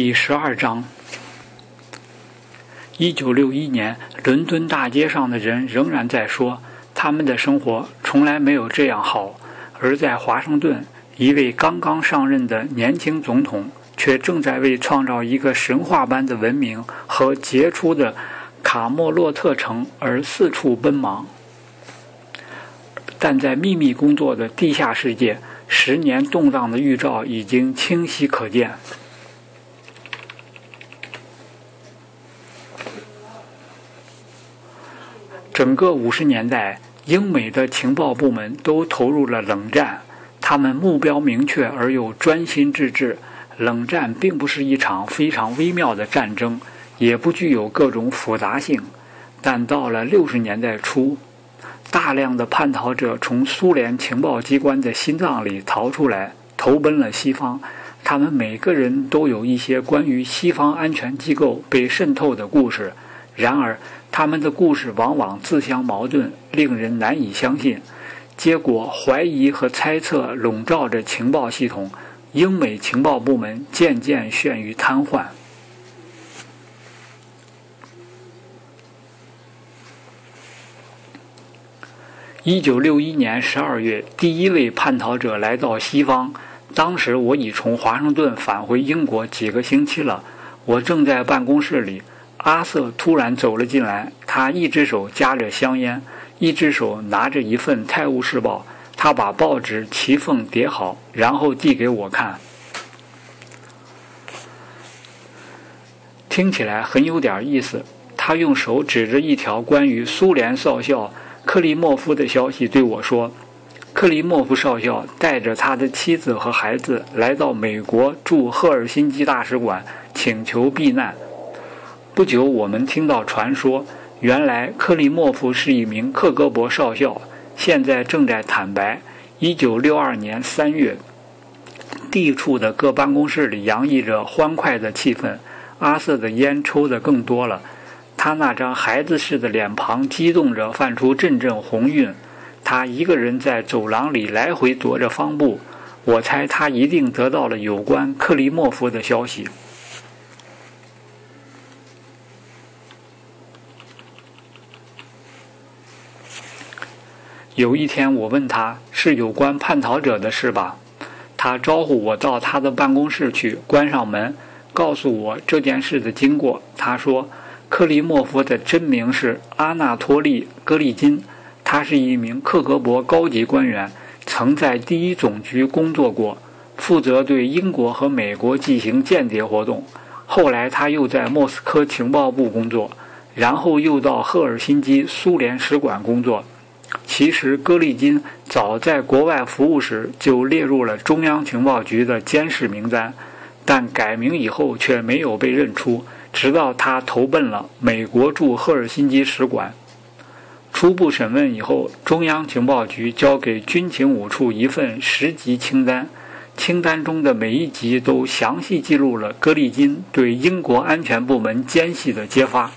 第十二章。一九六一年，伦敦大街上的人仍然在说，他们的生活从来没有这样好；而在华盛顿，一位刚刚上任的年轻总统却正在为创造一个神话般的文明和杰出的卡莫洛特城而四处奔忙。但在秘密工作的地下世界，十年动荡的预兆已经清晰可见。整个五十年代，英美的情报部门都投入了冷战。他们目标明确而又专心致志。冷战并不是一场非常微妙的战争，也不具有各种复杂性。但到了六十年代初，大量的叛逃者从苏联情报机关的心脏里逃出来，投奔了西方。他们每个人都有一些关于西方安全机构被渗透的故事。然而，他们的故事往往自相矛盾，令人难以相信。结果，怀疑和猜测笼罩着情报系统，英美情报部门渐渐陷于瘫痪。一九六一年十二月，第一位叛逃者来到西方。当时，我已从华盛顿返回英国几个星期了。我正在办公室里。阿瑟突然走了进来，他一只手夹着香烟，一只手拿着一份《泰晤士报》。他把报纸齐缝叠好，然后递给我看。听起来很有点意思。他用手指着一条关于苏联少校克里莫夫的消息对我说：“克里莫夫少校带着他的妻子和孩子来到美国驻赫尔辛基大使馆，请求避难。”不久，我们听到传说，原来克里莫夫是一名克格勃少校，现在正在坦白。一九六二年三月，地处的各办公室里洋溢着欢快的气氛。阿瑟的烟抽得更多了，他那张孩子似的脸庞激动着，泛出阵阵红晕。他一个人在走廊里来回踱着方步，我猜他一定得到了有关克里莫夫的消息。有一天，我问他是有关叛逃者的事吧？他招呼我到他的办公室去，关上门，告诉我这件事的经过。他说，克里莫夫的真名是阿纳托利·格利金，他是一名克格勃高级官员，曾在第一总局工作过，负责对英国和美国进行间谍活动。后来，他又在莫斯科情报部工作，然后又到赫尔辛基苏联使馆工作。其实，戈利金早在国外服务时就列入了中央情报局的监视名单，但改名以后却没有被认出，直到他投奔了美国驻赫尔辛基使馆。初步审问以后，中央情报局交给军情五处一份十级清单，清单中的每一级都详细记录了戈利金对英国安全部门奸细的揭发。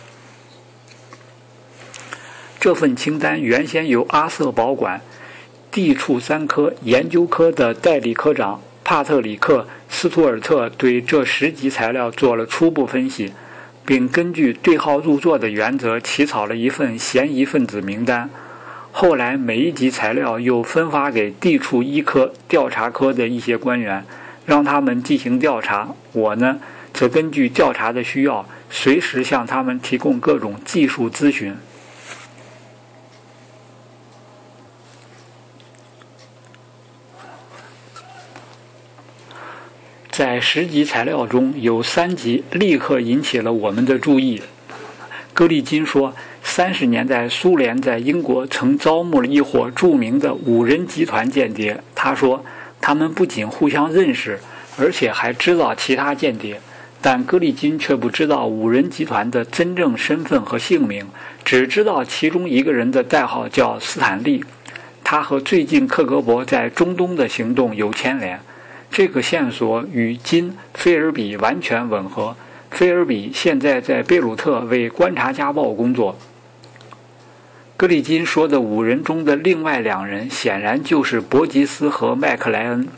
这份清单原先由阿瑟保管，地处三科研究科的代理科长帕特里克·斯图尔特对这十级材料做了初步分析，并根据对号入座的原则起草了一份嫌疑分子名单。后来，每一级材料又分发给地处一科调查科的一些官员，让他们进行调查。我呢，则根据调查的需要，随时向他们提供各种技术咨询。在十级材料中有三级立刻引起了我们的注意。戈利金说，三十年代苏联在英国曾招募了一伙著名的五人集团间谍。他说，他们不仅互相认识，而且还知道其他间谍。但戈利金却不知道五人集团的真正身份和姓名，只知道其中一个人的代号叫斯坦利，他和最近克格勃在中东的行动有牵连。这个线索与金菲尔比完全吻合。菲尔比现在在贝鲁特为《观察家报》工作。格里金说的五人中的另外两人，显然就是伯吉斯和麦克莱恩。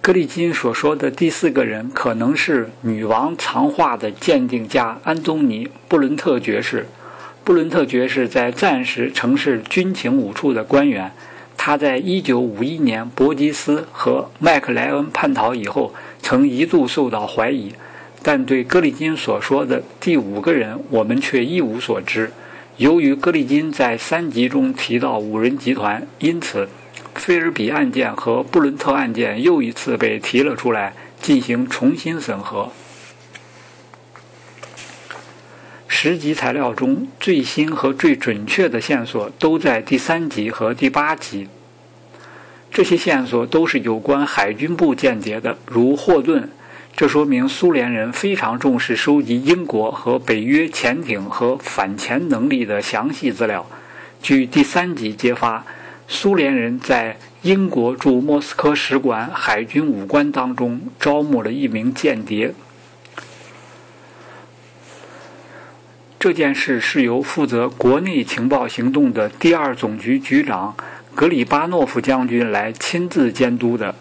格里金所说的第四个人可能是女王藏画的鉴定家安东尼·布伦特爵士。布伦特爵士在战时曾是军情五处的官员。他在1951年伯吉斯和麦克莱恩叛逃以后，曾一度受到怀疑。但对格里金所说的第五个人，我们却一无所知。由于格里金在三集中提到五人集团，因此。菲尔比案件和布伦特案件又一次被提了出来，进行重新审核。十集材料中最新和最准确的线索都在第三集和第八集。这些线索都是有关海军部间谍的，如霍顿。这说明苏联人非常重视收集英国和北约潜艇和反潜能力的详细资料。据第三集揭发。苏联人在英国驻莫斯科使馆海军武官当中招募了一名间谍。这件事是由负责国内情报行动的第二总局局长格里巴诺夫将军来亲自监督的。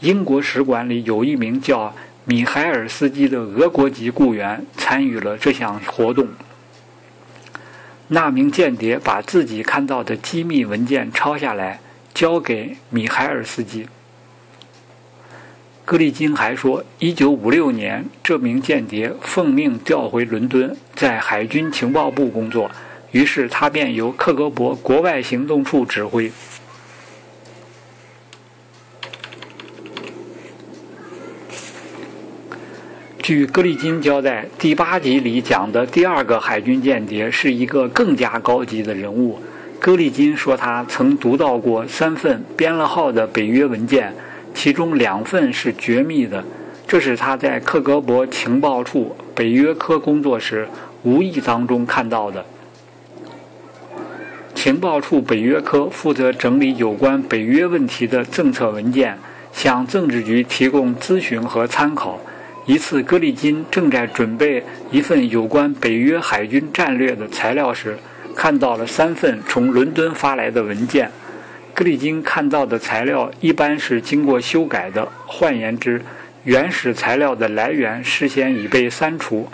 英国使馆里有一名叫米海尔斯基的俄国籍雇员参与了这项活动。那名间谍把自己看到的机密文件抄下来，交给米海尔斯基。格里金还说，1956年，这名间谍奉命调回伦敦，在海军情报部工作，于是他便由克格勃国外行动处指挥。据格里金交代，第八集里讲的第二个海军间谍是一个更加高级的人物。格里金说，他曾读到过三份编了号的北约文件，其中两份是绝密的。这是他在克格勃情报处北约科工作时无意当中看到的。情报处北约科负责整理有关北约问题的政策文件，向政治局提供咨询和参考。一次，格里金正在准备一份有关北约海军战略的材料时，看到了三份从伦敦发来的文件。格里金看到的材料一般是经过修改的，换言之，原始材料的来源事先已被删除。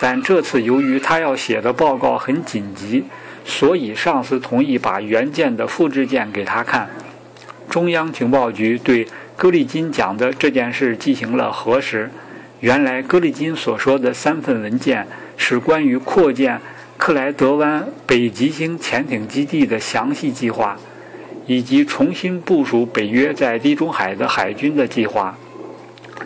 但这次由于他要写的报告很紧急，所以上司同意把原件的复制件给他看。中央情报局对格里金讲的这件事进行了核实。原来格里金所说的三份文件是关于扩建克莱德湾北极星潜艇基地的详细计划，以及重新部署北约在地中海的海军的计划。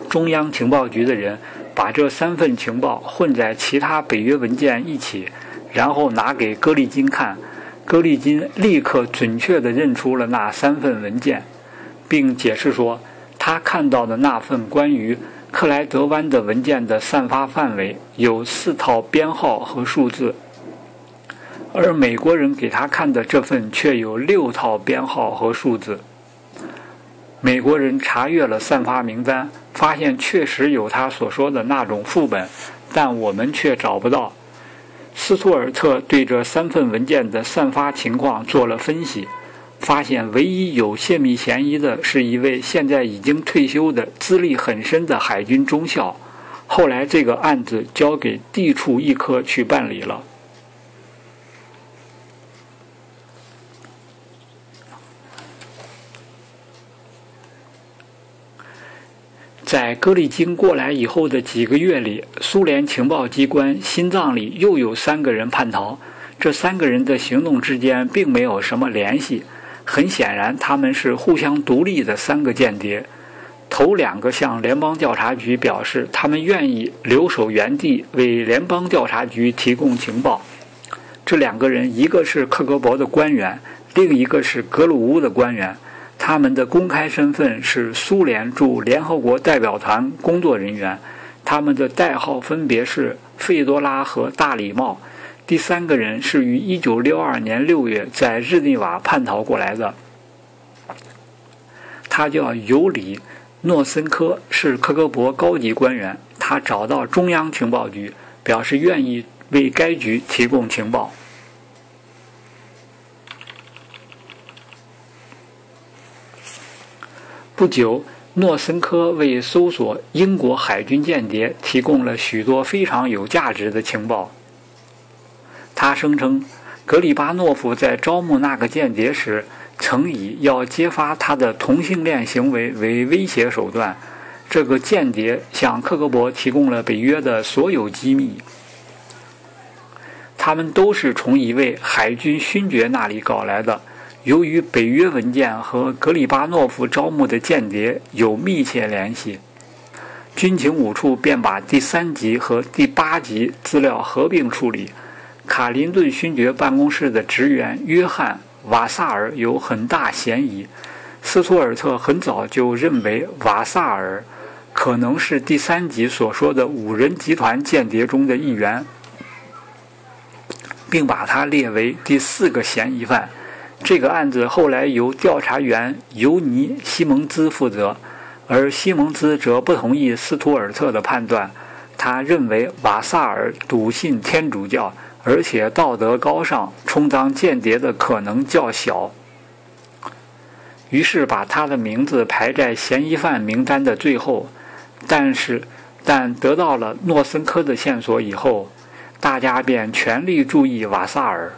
中央情报局的人把这三份情报混在其他北约文件一起，然后拿给戈利金看。戈利金立刻准确地认出了那三份文件，并解释说，他看到的那份关于。克莱德湾的文件的散发范围有四套编号和数字，而美国人给他看的这份却有六套编号和数字。美国人查阅了散发名单，发现确实有他所说的那种副本，但我们却找不到。斯图尔特对这三份文件的散发情况做了分析。发现唯一有泄密嫌疑的是一位现在已经退休的、资历很深的海军中校。后来，这个案子交给地处一科去办理了。在格里金过来以后的几个月里，苏联情报机关心脏里又有三个人叛逃。这三个人的行动之间并没有什么联系。很显然，他们是互相独立的三个间谍。头两个向联邦调查局表示，他们愿意留守原地为联邦调查局提供情报。这两个人，一个是克格勃的官员，另一个是格鲁乌的官员。他们的公开身份是苏联驻联合国代表团工作人员。他们的代号分别是费多拉和大礼帽。第三个人是于1962年6月在日内瓦叛逃过来的，他叫尤里·诺森科，是克格勃高级官员。他找到中央情报局，表示愿意为该局提供情报。不久，诺森科为搜索英国海军间谍提供了许多非常有价值的情报。他声称，格里巴诺夫在招募那个间谍时，曾以要揭发他的同性恋行为为威胁手段。这个间谍向克格勃提供了北约的所有机密，他们都是从一位海军勋爵那里搞来的。由于北约文件和格里巴诺夫招募的间谍有密切联系，军情五处便把第三级和第八级资料合并处理。卡林顿勋爵办公室的职员约翰·瓦萨尔有很大嫌疑。斯图尔特很早就认为瓦萨尔可能是第三级所说的五人集团间谍中的一员，并把他列为第四个嫌疑犯。这个案子后来由调查员尤尼·西蒙兹负责，而西蒙兹则不同意斯图尔特的判断。他认为瓦萨尔笃信天主教，而且道德高尚，充当间谍的可能较小。于是把他的名字排在嫌疑犯名单的最后。但是，但得到了诺森科的线索以后，大家便全力注意瓦萨尔。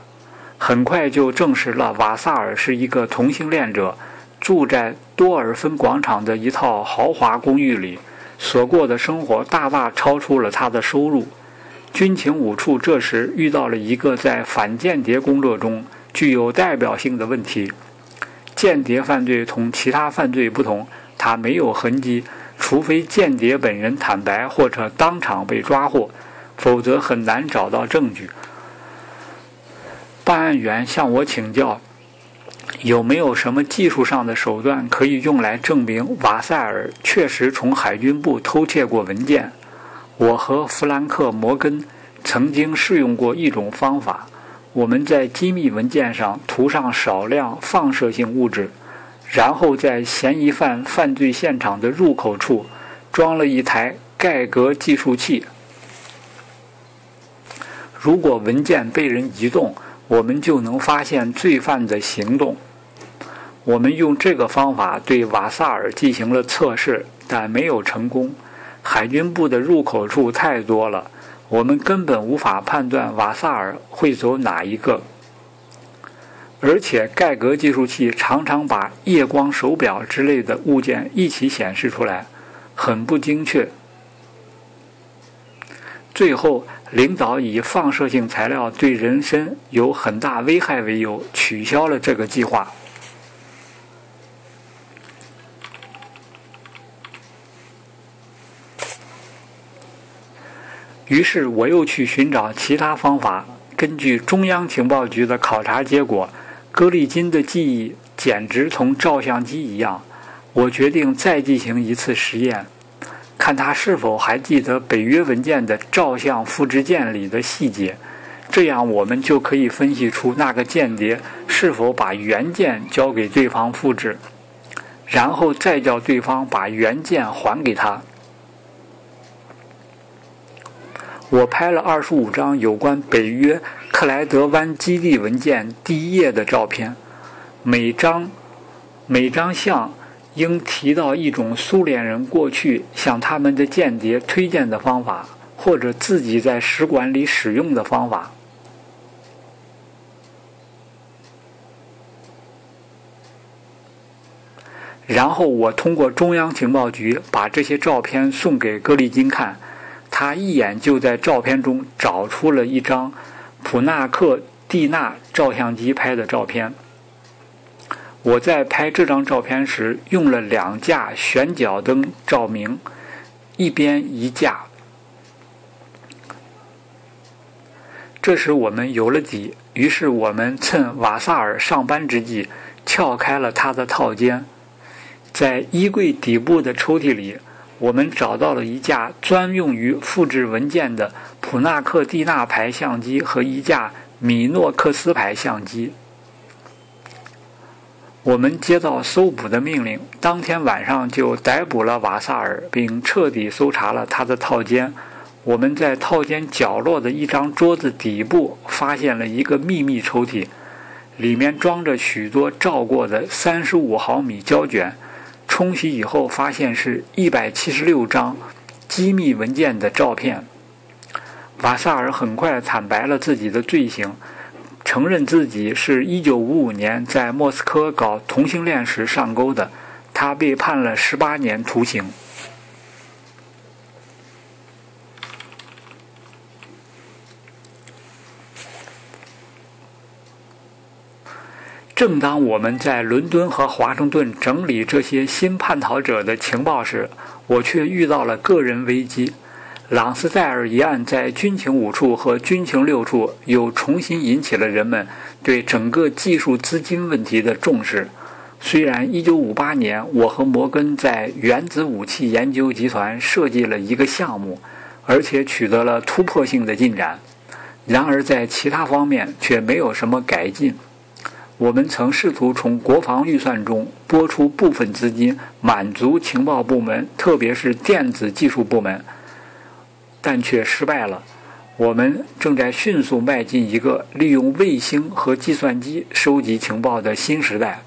很快就证实了瓦萨尔是一个同性恋者，住在多尔芬广场的一套豪华公寓里，所过的生活大大超出了他的收入。军情五处这时遇到了一个在反间谍工作中具有代表性的问题：间谍犯罪同其他犯罪不同，它没有痕迹，除非间谍本人坦白或者当场被抓获，否则很难找到证据。办案员向我请教，有没有什么技术上的手段可以用来证明瓦塞尔确实从海军部偷窃过文件？我和弗兰克·摩根曾经试用过一种方法：我们在机密文件上涂上少量放射性物质，然后在嫌疑犯犯罪现场的入口处装了一台盖格计数器。如果文件被人移动，我们就能发现罪犯的行动。我们用这个方法对瓦萨尔进行了测试，但没有成功。海军部的入口处太多了，我们根本无法判断瓦萨尔会走哪一个。而且盖格计数器常常把夜光手表之类的物件一起显示出来，很不精确。最后。领导以放射性材料对人身有很大危害为由，取消了这个计划。于是我又去寻找其他方法。根据中央情报局的考察结果，戈利金的记忆简直同照相机一样。我决定再进行一次实验。看他是否还记得北约文件的照相复制件里的细节，这样我们就可以分析出那个间谍是否把原件交给对方复制，然后再叫对方把原件还给他。我拍了二十五张有关北约克莱德湾基地文件第一页的照片，每张每张像。应提到一种苏联人过去向他们的间谍推荐的方法，或者自己在使馆里使用的方法。然后我通过中央情报局把这些照片送给格里金看，他一眼就在照片中找出了一张普纳克蒂纳照相机拍的照片。我在拍这张照片时用了两架旋角灯照明，一边一架。这时我们有了底，于是我们趁瓦萨尔上班之际撬开了他的套间，在衣柜底部的抽屉里，我们找到了一架专用于复制文件的普纳克蒂纳牌相机和一架米诺克斯牌相机。我们接到搜捕的命令，当天晚上就逮捕了瓦萨尔，并彻底搜查了他的套间。我们在套间角落的一张桌子底部发现了一个秘密抽屉，里面装着许多照过的三十五毫米胶卷，冲洗以后发现是一百七十六张机密文件的照片。瓦萨尔很快坦白了自己的罪行，承认自己是一九五五年在莫斯科搞同性恋时上钩的。他被判了十八年徒刑。正当我们在伦敦和华盛顿整理这些新叛逃者的情报时，我却遇到了个人危机。朗斯戴尔一案在军情五处和军情六处又重新引起了人们对整个技术资金问题的重视。虽然1958年我和摩根在原子武器研究集团设计了一个项目，而且取得了突破性的进展，然而在其他方面却没有什么改进。我们曾试图从国防预算中拨出部分资金，满足情报部门，特别是电子技术部门。但却失败了。我们正在迅速迈进一个利用卫星和计算机收集情报的新时代。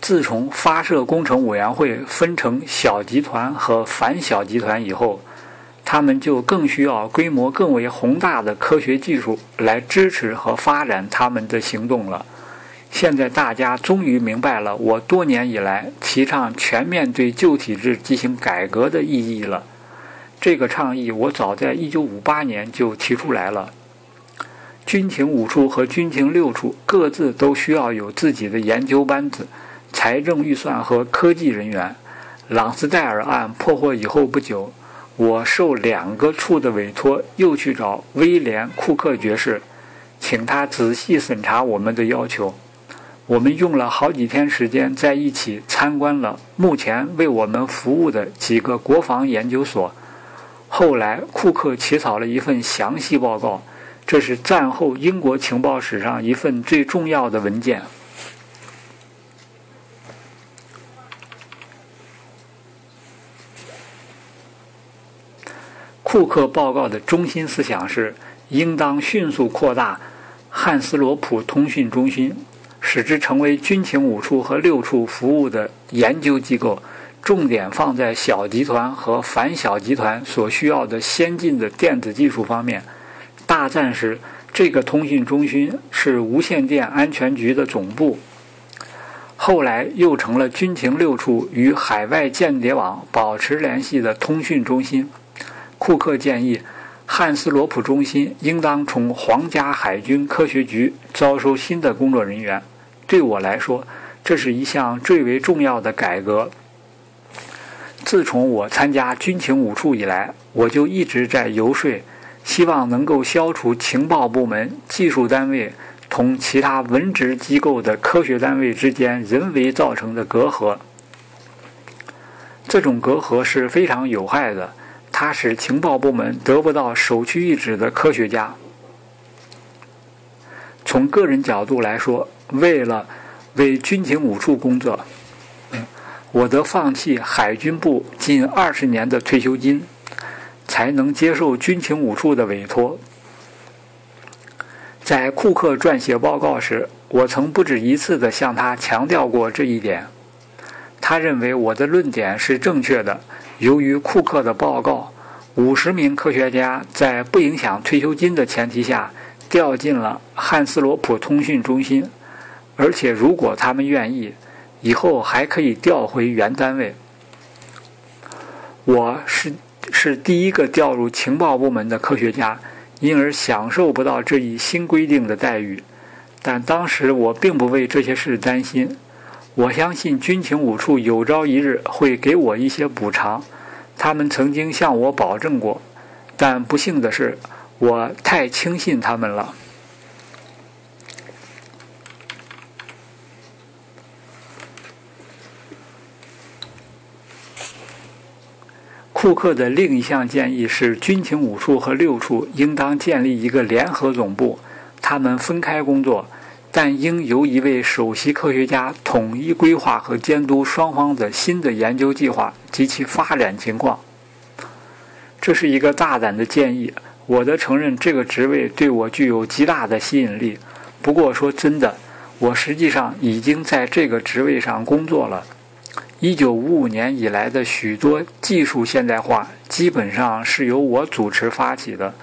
自从发射工程委员会分成小集团和反小集团以后，他们就更需要规模更为宏大的科学技术来支持和发展他们的行动了。现在大家终于明白了我多年以来提倡全面对旧体制进行改革的意义了。这个倡议我早在1958年就提出来了。军情五处和军情六处各自都需要有自己的研究班子、财政预算和科技人员。朗斯戴尔案破获以后不久，我受两个处的委托，又去找威廉·库克爵士，请他仔细审查我们的要求。我们用了好几天时间在一起参观了目前为我们服务的几个国防研究所。后来，库克起草了一份详细报告，这是战后英国情报史上一份最重要的文件。库克报告的中心思想是，应当迅速扩大汉斯罗普通讯中心。使之成为军情五处和六处服务的研究机构，重点放在小集团和反小集团所需要的先进的电子技术方面。大战时，这个通讯中心是无线电安全局的总部，后来又成了军情六处与海外间谍网保持联系的通讯中心。库克建议。汉斯罗普中心应当从皇家海军科学局招收新的工作人员。对我来说，这是一项最为重要的改革。自从我参加军情五处以来，我就一直在游说，希望能够消除情报部门、技术单位同其他文职机构的科学单位之间人为造成的隔阂。这种隔阂是非常有害的。他使情报部门得不到首屈一指的科学家。从个人角度来说，为了为军情五处工作，我得放弃海军部近二十年的退休金，才能接受军情五处的委托。在库克撰写报告时，我曾不止一次地向他强调过这一点。他认为我的论点是正确的。由于库克的报告，五十名科学家在不影响退休金的前提下调进了汉斯罗普通讯中心，而且如果他们愿意，以后还可以调回原单位。我是是第一个调入情报部门的科学家，因而享受不到这一新规定的待遇。但当时我并不为这些事担心。我相信军情五处有朝一日会给我一些补偿，他们曾经向我保证过，但不幸的是，我太轻信他们了。库克的另一项建议是，军情五处和六处应当建立一个联合总部，他们分开工作。但应由一位首席科学家统一规划和监督双方的新的研究计划及其发展情况。这是一个大胆的建议，我得承认这个职位对我具有极大的吸引力。不过说真的，我实际上已经在这个职位上工作了。一九五五年以来的许多技术现代化，基本上是由我主持发起的，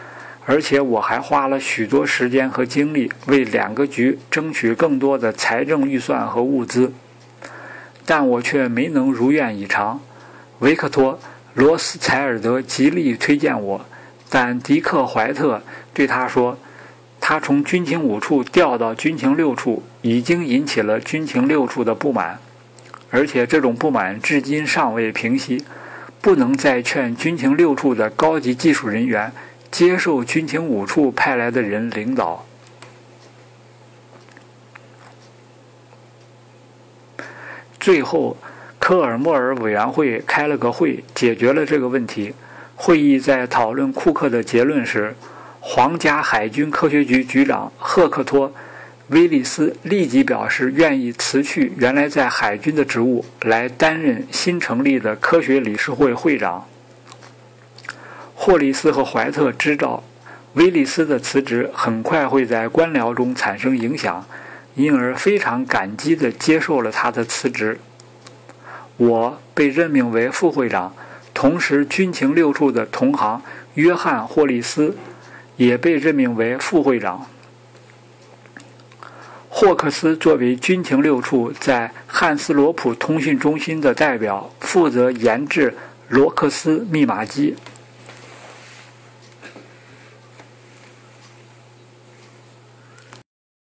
而且我还花了许多时间和精力为两个局争取更多的财政预算和物资，但我却没能如愿以偿。维克托·罗斯柴尔德极力推荐我，但迪克·怀特对他说，他从军情五处调到军情六处，已经引起了军情六处的不满。而且这种不满至今尚未平息，不能再劝军情六处的高级技术人员接受军情五处派来的人领导。最后，科尔莫尔委员会开了个会，解决了这个问题。会议在讨论库克的结论时，皇家海军科学局局长赫克托。威利斯立即表示愿意辞去原来在海军的职务，来担任新成立的科学理事会会长。霍利斯和怀特知道威利斯的辞职很快会在官僚中产生影响，因而非常感激地接受了他的辞职。我被任命为副会长，同时军情六处的同行约翰·霍利斯也被任命为副会长。霍克斯作为军情六处在汉斯罗普通讯中心的代表，负责研制罗克斯密码机，